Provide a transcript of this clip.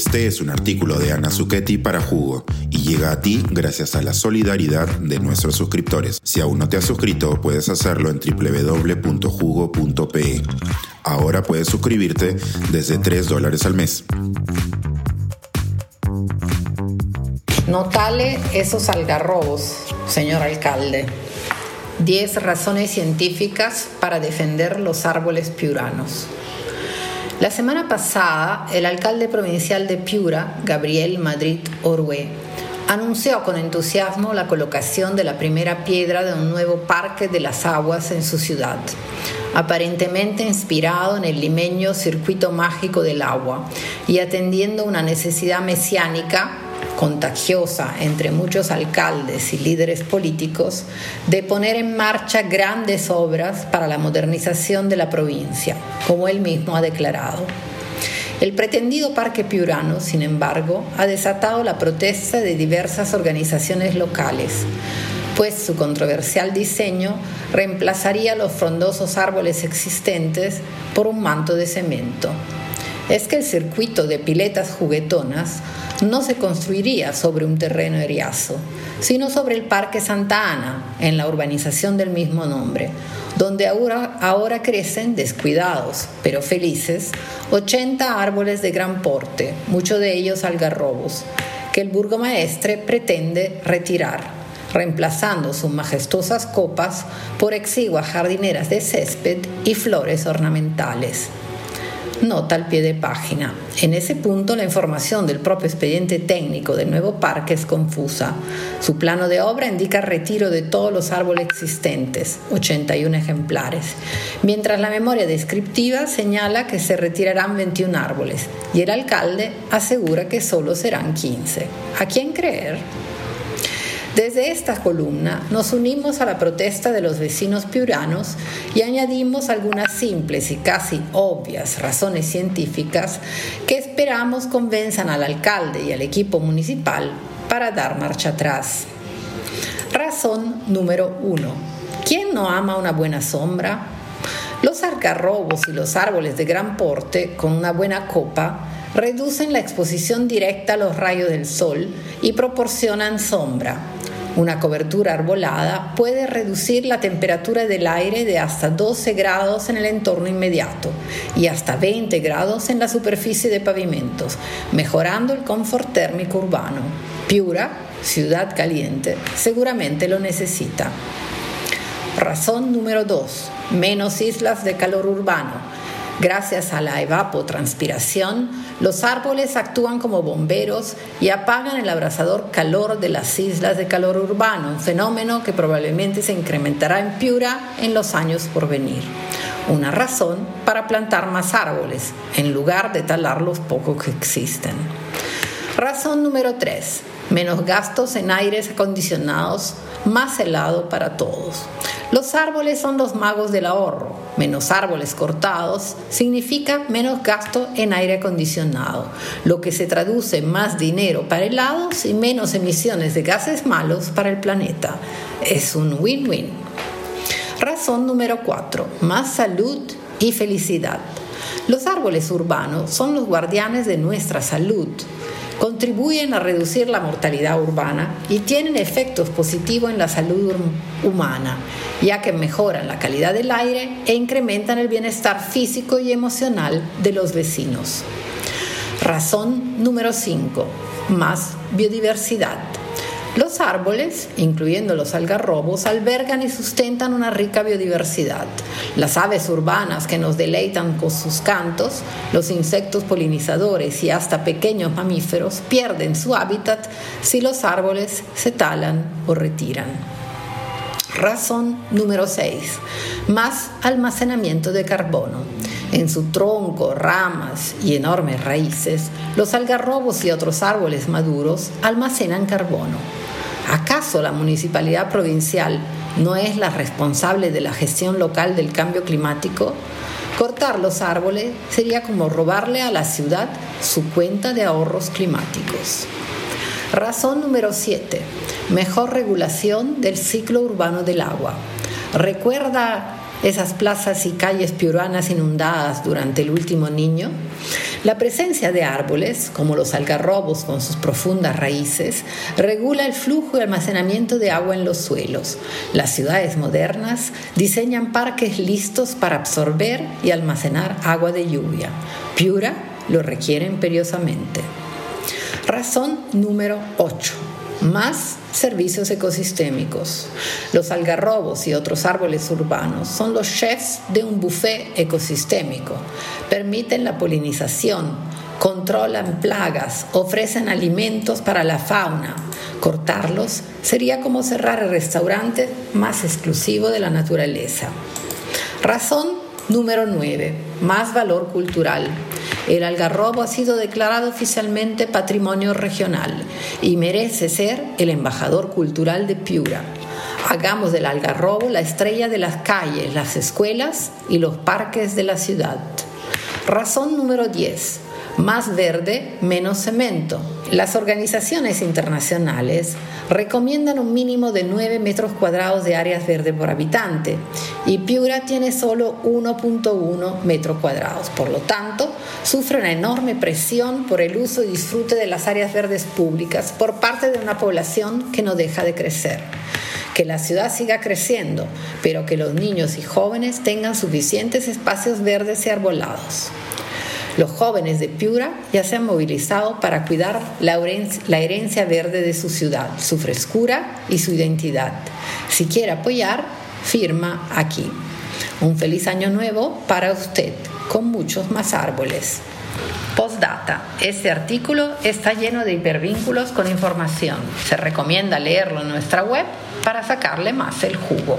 Este es un artículo de Ana Zucchetti para Jugo y llega a ti gracias a la solidaridad de nuestros suscriptores. Si aún no te has suscrito, puedes hacerlo en www.jugo.pe. Ahora puedes suscribirte desde 3 dólares al mes. Notale esos algarrobos, señor alcalde. 10 razones científicas para defender los árboles piuranos. La semana pasada, el alcalde provincial de Piura, Gabriel Madrid Orue, anunció con entusiasmo la colocación de la primera piedra de un nuevo parque de las aguas en su ciudad, aparentemente inspirado en el limeño circuito mágico del agua y atendiendo una necesidad mesiánica contagiosa entre muchos alcaldes y líderes políticos de poner en marcha grandes obras para la modernización de la provincia, como él mismo ha declarado. El pretendido Parque Piurano, sin embargo, ha desatado la protesta de diversas organizaciones locales, pues su controversial diseño reemplazaría los frondosos árboles existentes por un manto de cemento. Es que el circuito de piletas juguetonas no se construiría sobre un terreno eriazo, sino sobre el Parque Santa Ana, en la urbanización del mismo nombre, donde ahora, ahora crecen descuidados, pero felices, 80 árboles de gran porte, muchos de ellos algarrobos, que el burgomaestre pretende retirar reemplazando sus majestuosas copas por exiguas jardineras de césped y flores ornamentales. Nota al pie de página. En ese punto la información del propio expediente técnico del nuevo parque es confusa. Su plano de obra indica retiro de todos los árboles existentes, 81 ejemplares, mientras la memoria descriptiva señala que se retirarán 21 árboles y el alcalde asegura que solo serán 15. ¿A quién creer? Desde esta columna nos unimos a la protesta de los vecinos piuranos y añadimos algunas simples y casi obvias razones científicas que esperamos convenzan al alcalde y al equipo municipal para dar marcha atrás. Razón número uno. ¿Quién no ama una buena sombra? Los algarrobos y los árboles de gran porte con una buena copa reducen la exposición directa a los rayos del sol y proporcionan sombra. Una cobertura arbolada puede reducir la temperatura del aire de hasta 12 grados en el entorno inmediato y hasta 20 grados en la superficie de pavimentos, mejorando el confort térmico urbano. Piura, ciudad caliente, seguramente lo necesita. Razón número 2. Menos islas de calor urbano Gracias a la evapotranspiración, los árboles actúan como bomberos y apagan el abrasador calor de las islas de calor urbano, un fenómeno que probablemente se incrementará en Piura en los años por venir. Una razón para plantar más árboles, en lugar de talar los pocos que existen. Razón número 3. Menos gastos en aires acondicionados, más helado para todos. Los árboles son los magos del ahorro. Menos árboles cortados significa menos gasto en aire acondicionado, lo que se traduce en más dinero para helados y menos emisiones de gases malos para el planeta. Es un win-win. Razón número 4. Más salud y felicidad. Los árboles urbanos son los guardianes de nuestra salud contribuyen a reducir la mortalidad urbana y tienen efectos positivos en la salud humana, ya que mejoran la calidad del aire e incrementan el bienestar físico y emocional de los vecinos. Razón número 5. Más biodiversidad. Los árboles, incluyendo los algarrobos, albergan y sustentan una rica biodiversidad. Las aves urbanas que nos deleitan con sus cantos, los insectos polinizadores y hasta pequeños mamíferos pierden su hábitat si los árboles se talan o retiran. Razón número 6. Más almacenamiento de carbono. En su tronco, ramas y enormes raíces, los algarrobos y otros árboles maduros almacenan carbono. ¿Acaso la municipalidad provincial no es la responsable de la gestión local del cambio climático? Cortar los árboles sería como robarle a la ciudad su cuenta de ahorros climáticos. Razón número 7. Mejor regulación del ciclo urbano del agua. Recuerda esas plazas y calles piuranas inundadas durante el último niño? La presencia de árboles, como los algarrobos con sus profundas raíces, regula el flujo y almacenamiento de agua en los suelos. Las ciudades modernas diseñan parques listos para absorber y almacenar agua de lluvia. Piura lo requiere imperiosamente. Razón número 8 más servicios ecosistémicos. Los algarrobos y otros árboles urbanos son los chefs de un buffet ecosistémico. Permiten la polinización, controlan plagas, ofrecen alimentos para la fauna. Cortarlos sería como cerrar el restaurante más exclusivo de la naturaleza. Razón número 9. Más valor cultural. El algarrobo ha sido declarado oficialmente patrimonio regional y merece ser el embajador cultural de Piura. Hagamos del algarrobo la estrella de las calles, las escuelas y los parques de la ciudad. Razón número 10 más verde, menos cemento. Las organizaciones internacionales recomiendan un mínimo de 9 metros cuadrados de áreas verdes por habitante y Piura tiene solo 1.1 metros cuadrados. Por lo tanto, sufre una enorme presión por el uso y disfrute de las áreas verdes públicas por parte de una población que no deja de crecer que la ciudad siga creciendo, pero que los niños y jóvenes tengan suficientes espacios verdes y arbolados. Los jóvenes de Piura ya se han movilizado para cuidar la herencia verde de su ciudad, su frescura y su identidad. Si quiere apoyar, firma aquí. Un feliz año nuevo para usted, con muchos más árboles. Postdata. Este artículo está lleno de hipervínculos con información. Se recomienda leerlo en nuestra web para sacarle más el jugo.